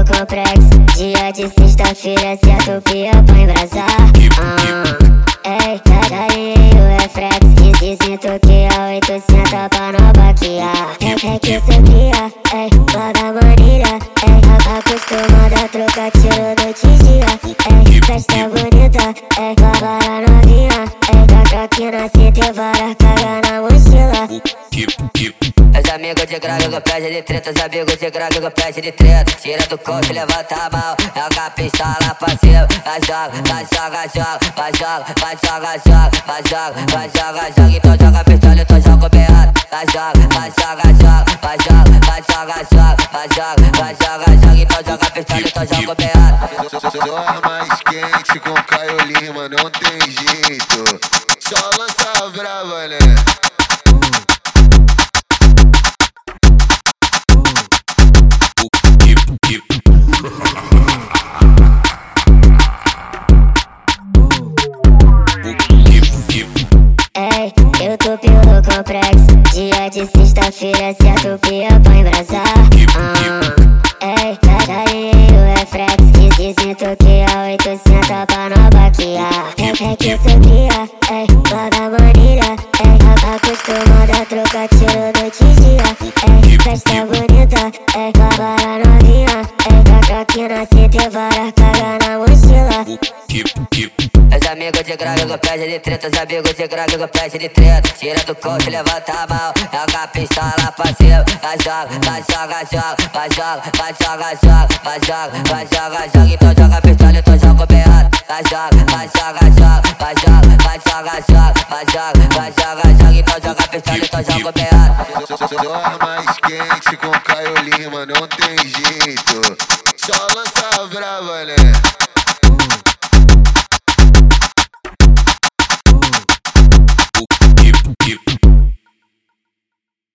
no complexo. Dia de sexta-feira, certo pia pra embrasar. Ah, ei, carinho é flex. Dizem que é a 800 pra não baquear. É, é que isso cria, ei, lá da manilha. Ei, acostumada a trocar tiro noite e dia. Ei, festa bonita, ei, lá, lá novinha. É, pra que nasce tem várias cagas na mochila os amigos de grave com pede de treta, os amigos de grave com pede de treta. Tira do corpo, levanta a mão, joga a pistola pra cima. Vai joga, vai joga, joga, vai joga, vai joga, joga, vai joga, vai joga, joga. Então joga a pistola, então joga o beado. Vai joga, vai joga, joga, vai joga, vai joga, joga, vai joga, vai joga, joga. Então joga a pistola, então joga o beado. Só a mais quente com Caio Lima, não tem jeito. Só lança brava, né? Ei, eu tô pelo complexo Dia de sexta-feira, se a tupia pra embrasar. Ah, Ei, carinho é flex. E sinto que é 800 pra não baquear. É, é que cê ei, lá da manilha Ei, acostumada a trocar tiro noite e dia Ei, festa bonita, ei, lá novinha que nasce tem várias cagas na mochila Os amigos de grave com pede de treta, os amigos de grave com pede de treta. Tira do corpo, levanta a mão, joga a pistola pra cima. Vai joga, vai joga, joga, vai joga, vai joga, joga, vai joga, vai joga, joga. Então joga a pistola, então joga o beado. Vai joga, vai joga, joga, vai joga, vai joga, joga, vai joga, vai joga, joga. Então joga pistola, então joga o beado. Só a mais quente com Caio Lima, não tem jeito. Só lança brava, né?